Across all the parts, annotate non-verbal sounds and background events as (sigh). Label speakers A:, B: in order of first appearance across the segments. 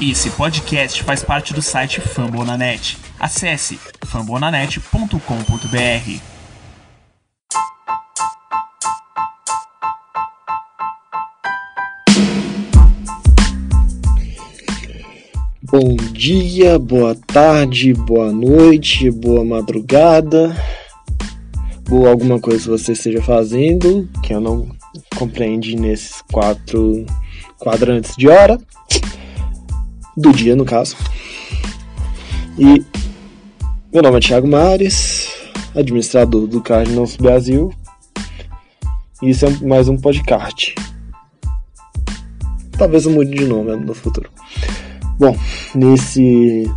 A: Esse podcast faz parte do site Fambonanet. Acesse fambonanet.com.br.
B: Bom dia, boa tarde, boa noite, boa madrugada, boa alguma coisa que você esteja fazendo, que eu não compreendi nesses quatro quadrantes de hora do dia, no caso. E meu nome é Thiago Mares, administrador do Cardinals Brasil. E isso é mais um podcast. Talvez eu mude de nome no futuro. Bom, nesse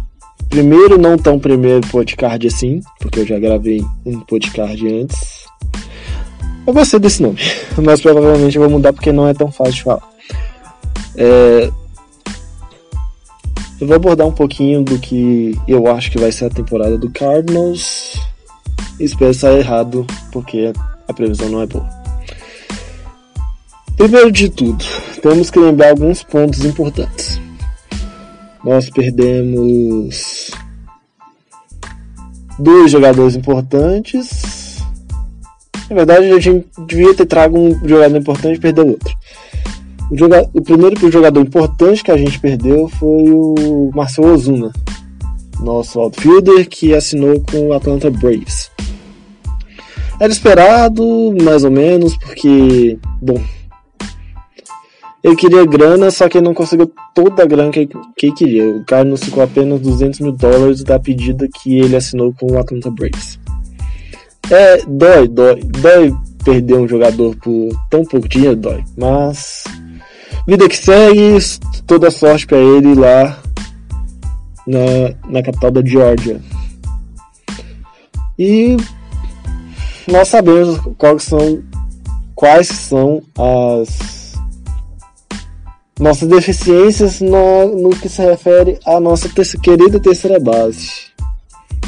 B: primeiro, não tão primeiro podcast assim, porque eu já gravei um podcast antes. Eu gostei desse nome, (laughs) mas provavelmente eu vou mudar porque não é tão fácil de falar. É, eu vou abordar um pouquinho do que eu acho que vai ser a temporada do Cardinals. Espero estar errado, porque a previsão não é boa. Primeiro de tudo, temos que lembrar alguns pontos importantes. Nós perdemos dois jogadores importantes. Na verdade, a gente devia ter trago um jogador importante e perder outro. O, joga... o primeiro jogador importante que a gente perdeu foi o Marcel Ozuna, nosso outfielder que assinou com o Atlanta Braves. Era esperado, mais ou menos, porque, bom, ele queria grana, só que ele não conseguiu toda a grana que, que queria. O cara não ficou apenas 200 mil dólares da pedida que ele assinou com o Atlanta Braves. É, dói, dói, dói perder um jogador por tão pouco dinheiro, dói. Mas Vida que segue, toda sorte para ele lá na, na capital da Georgia. E nós sabemos quais são, quais são as nossas deficiências no, no que se refere à nossa querida terceira base.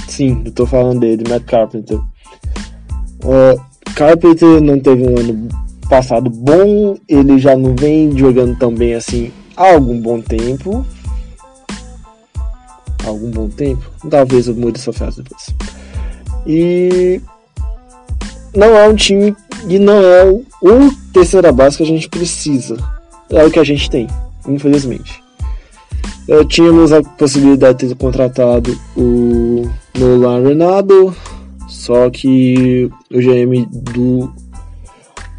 B: Sim, eu tô falando dele, Matt Carpenter. Uh, Carpenter não teve um ano passado bom, ele já não vem jogando tão bem assim há algum bom tempo. algum bom tempo? Talvez eu mude essa frase depois. E não é um time e não é o, o terceira base que a gente precisa. É o que a gente tem, infelizmente. Eu, tínhamos a possibilidade de ter contratado o Nolan Renado, só que o GM do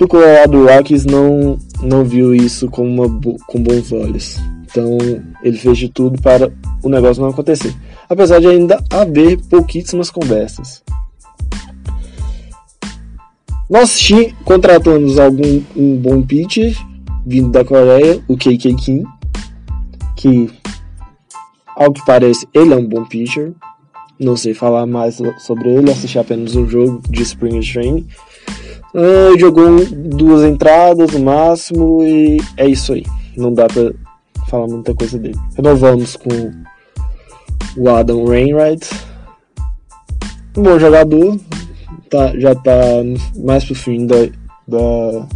B: o Colorado Rockies não, não viu isso com, uma, com bons olhos. Então ele fez de tudo para o negócio não acontecer. Apesar de ainda haver pouquíssimas conversas. Nós contratamos algum um bom pitcher vindo da Coreia, o KK Kim, que ao que parece ele é um bom pitcher. Não sei falar mais sobre ele, assisti apenas um jogo de Spring Training. Uh, jogou duas entradas no máximo e é isso aí. Não dá pra falar muita coisa dele. Renovamos com o Adam Rainwright. Um bom jogador. Tá, já tá mais pro fim da, da,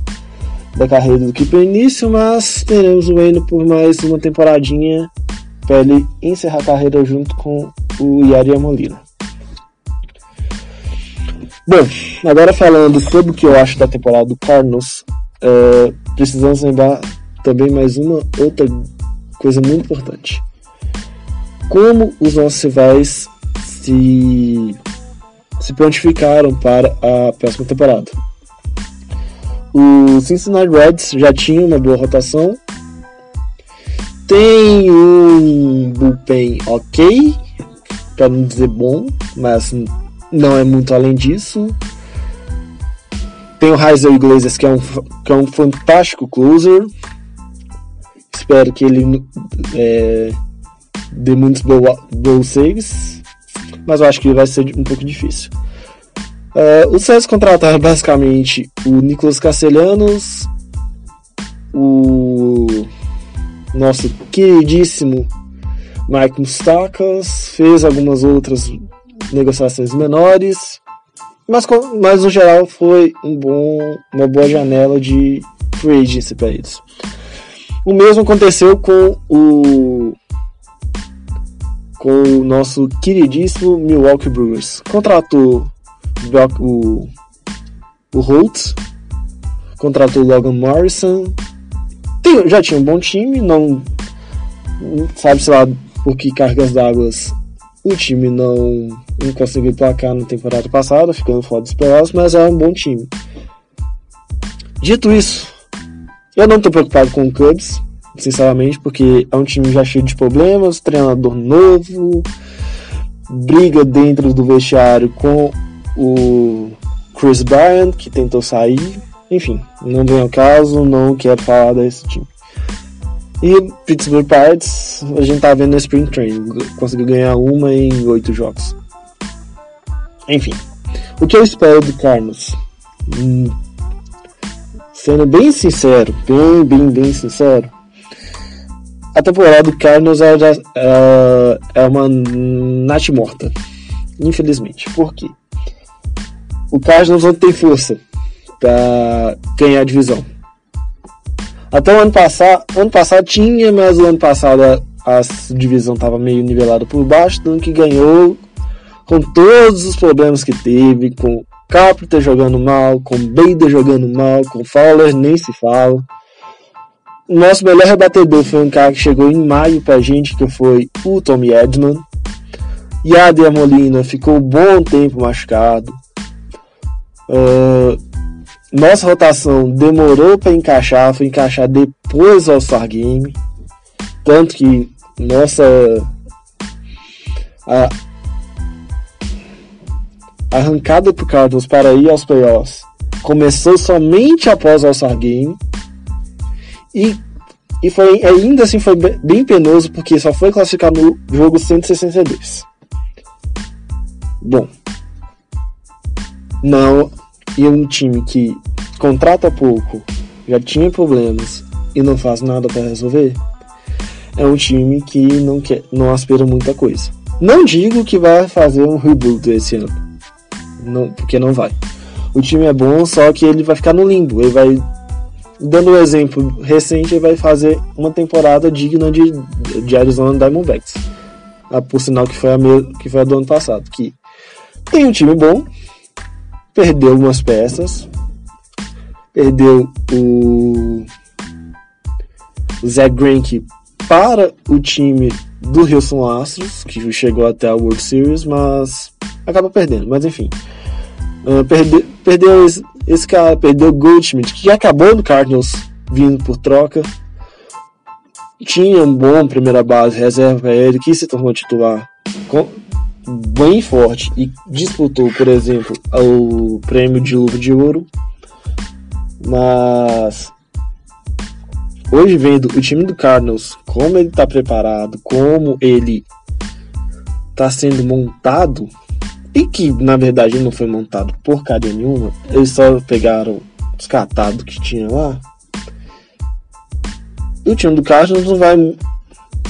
B: da carreira do que pro início, mas teremos o Wayne por mais uma temporadinha para ele encerrar a carreira junto com o Yari Molina. Bom, agora falando sobre o que eu acho da temporada do Cardinals, é, precisamos lembrar também mais uma outra coisa muito importante. Como os nossos rivais se, se prontificaram para a próxima temporada. O Cincinnati Reds já tinha uma boa rotação, tem um bullpen ok, para não dizer bom, mas não é muito além disso. Tem o Heiser Iglesias, que é um, que é um fantástico closer. Espero que ele é, dê muitos bons saves. Mas eu acho que vai ser um pouco difícil. Uh, os César contrataram basicamente o Nicolas Castelhanos, o nosso queridíssimo Mike Mustakas, fez algumas outras negociações menores, mas, mas no geral foi um bom, uma boa janela de free agency para eles. O mesmo aconteceu com o com o nosso queridíssimo Milwaukee Brewers. Contratou o, o Holtz, contratou Logan Morrison. Tem, já tinha um bom time, não sabe se lá por que cargas d'água o time não, não conseguiu placar na temporada passada, ficando fora dos playoffs, mas é um bom time. Dito isso, eu não estou preocupado com o Cubs, sinceramente, porque é um time já cheio de problemas, treinador novo, briga dentro do vestiário com o Chris Bryant, que tentou sair. Enfim, não vem ao caso, não quero falar desse time. E Pittsburgh Pirates, a gente tá vendo no Spring Training, conseguiu ganhar uma em oito jogos. Enfim, o que eu espero do Carlos? Hum, sendo bem sincero, bem, bem, bem sincero, a temporada do Cardinals é, é, é uma nat morta. Infelizmente. Por quê? O Cardinals não tem força para ganhar a divisão. Até o ano passado, ano passado tinha, mas o ano passado a, a divisão estava meio nivelada por baixo, tanto que ganhou com todos os problemas que teve, com Carpenter jogando mal, com Bader jogando mal, com Fowler nem se fala. O nosso melhor rebatedor foi um cara que chegou em maio pra gente, que foi o Tommy Edman. Yader Molina ficou um bom tempo machucado. Uh, nossa rotação demorou para encaixar, foi encaixar depois do All-Star Game. Tanto que nossa. A, arrancada pro Cardinals para ir aos playoffs começou somente após o All-Star Game. E, e foi, ainda assim foi bem penoso porque só foi classificar no jogo 162. Bom, não, e um time que contrata pouco, já tinha problemas e não faz nada para resolver, é um time que não quer, não aspira muita coisa. Não digo que vai fazer um rebuild esse ano, não, porque não vai. O time é bom, só que ele vai ficar no limbo. Ele vai dando um exemplo recente, ele vai fazer uma temporada digna de, de Arizona Diamondbacks. Ah, por sinal que foi, a que foi a do ano passado. Que tem um time bom, perdeu algumas peças, perdeu o, Zach Greinke para o time do Houston Astros, que chegou até a World Series, mas acaba perdendo. Mas enfim, uh, perde, perdeu esse, esse cara, perdeu Goldschmidt, que acabou no Cardinals vindo por troca. Tinha um bom primeira base, reserva para ele, que se tornou titular bem forte e disputou, por exemplo, o prêmio de luva de ouro. Mas hoje vendo o time do Cardinals, como ele está preparado, como ele está sendo montado, e que na verdade não foi montado porcaria nenhuma, eles só pegaram os catados que tinha lá. O time do Cardinals não vai.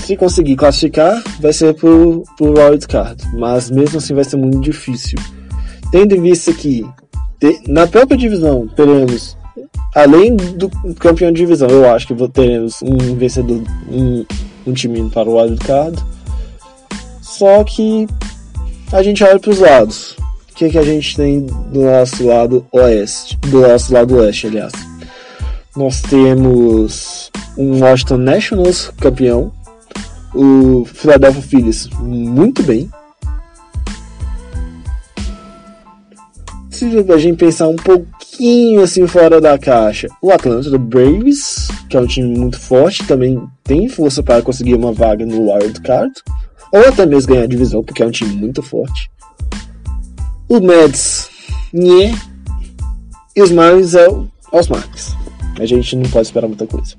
B: Se conseguir classificar, vai ser pro, pro Wild Card. Mas mesmo assim vai ser muito difícil. Tendo em vista que na própria divisão teremos, além do campeão de divisão, eu acho que teremos um vencedor, um, um time para o Wild Card. Só que a gente olha para os lados. O que, que a gente tem do nosso lado oeste? Do nosso lado oeste, aliás. Nós temos um Washington Nationals campeão, o Philadelphia Phillies muito bem. Se a gente pensar um pouquinho assim fora da caixa, o Atlanta Braves, que é um time muito forte, também tem força para conseguir uma vaga no Wild Card ou até mesmo ganhar a divisão, porque é um time muito forte. O Mets, nhé, e os Marlins é os Marlins. A gente não pode esperar muita coisa.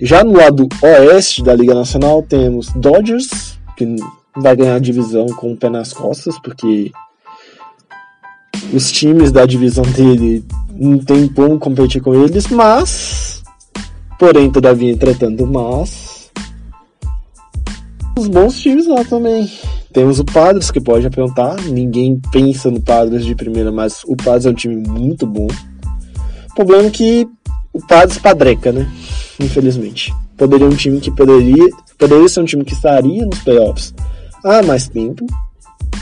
B: Já no lado oeste da Liga Nacional temos Dodgers, que vai ganhar a divisão com o pé nas costas, porque os times da divisão dele não tem como competir com eles, mas porém todavia entretanto, mas os bons times lá também. Temos o Padres, que pode apontar. Ninguém pensa no Padres de primeira, mas o Padres é um time muito bom. O problema é que o Padres padreca, né? Infelizmente. Poderia um time que poderia. Poderia ser um time que estaria nos playoffs há mais tempo,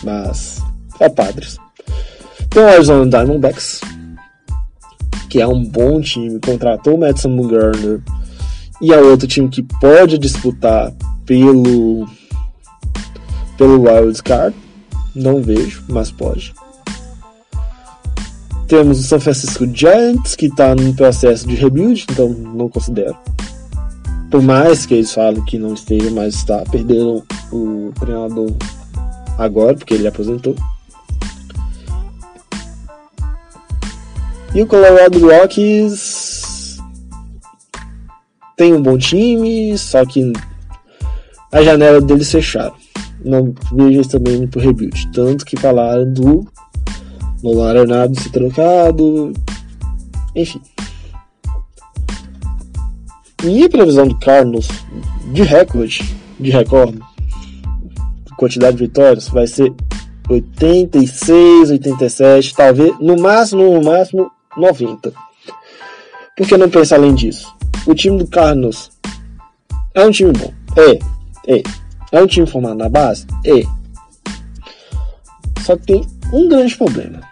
B: mas é Padres. Tem o Arizona Diamondbacks, que é um bom time, contratou o Madison Bumgarner e é outro time que pode disputar pelo pelo Wild Card. Não vejo, mas pode. Temos o San Francisco Giants, que está no processo de rebuild, então não considero. Por mais que eles falem que não esteja, mas está. Perderam o treinador agora, porque ele aposentou. E o Colorado Rockies tem um bom time, só que a janela deles fecharam. Não vejo também pro rebuild. Tanto que falaram do Nolan Arenado ser trocado. Enfim. Minha previsão do Carlos de recorde, de recorde, quantidade de vitórias, vai ser 86, 87, talvez, no máximo, no máximo, 90. Por que não pensar além disso? O time do Carlos é um time bom. É, é. É um time formado na base? É. Só que tem um grande problema.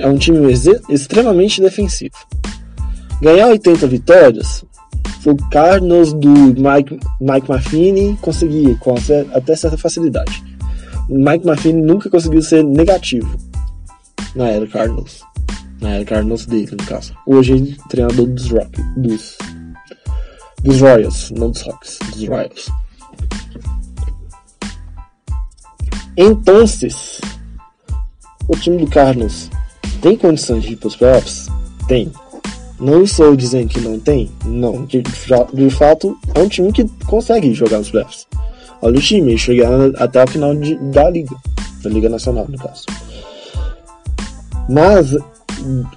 B: É um time extremamente defensivo. Ganhar 80 vitórias foi o Cardinals do Mike, Mike Maffini conseguia com até certa facilidade. O Mike Maffini nunca conseguiu ser negativo na era Cardinals. Na era Cardinals dele, no caso. Hoje ele é treinador dos, Rock, dos, dos Royals, não dos Rocks, dos Royals. Então, o time do Cardinals tem condições de ir para os playoffs? Tem. Não estou dizendo que não tem? Não. De, de, fato, é um time que consegue jogar os playoffs. Olha o time, chegar até a final de, da Liga. Da Liga Nacional, no caso. Mas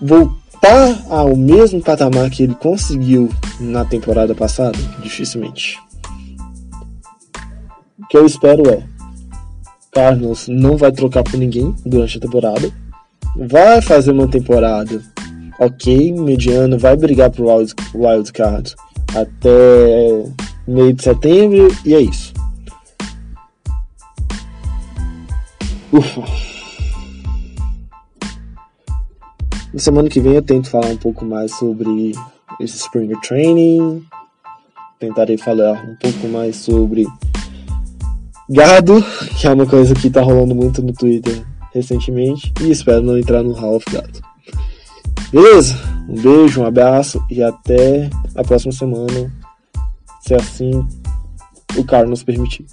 B: voltar ao mesmo patamar que ele conseguiu na temporada passada, dificilmente. O que eu espero é Cardinals não vai trocar por ninguém durante a temporada. Vai fazer uma temporada ok, mediana, vai brigar pro wild, wild card até meio de setembro e é isso. Ufa. Na semana que vem eu tento falar um pouco mais sobre esse Spring Training. Tentarei falar um pouco mais sobre Gado, que é uma coisa que tá rolando muito no Twitter recentemente, e espero não entrar no Hall of Gado. Beleza? Um beijo, um abraço e até a próxima semana, se assim o Carlos nos permitir.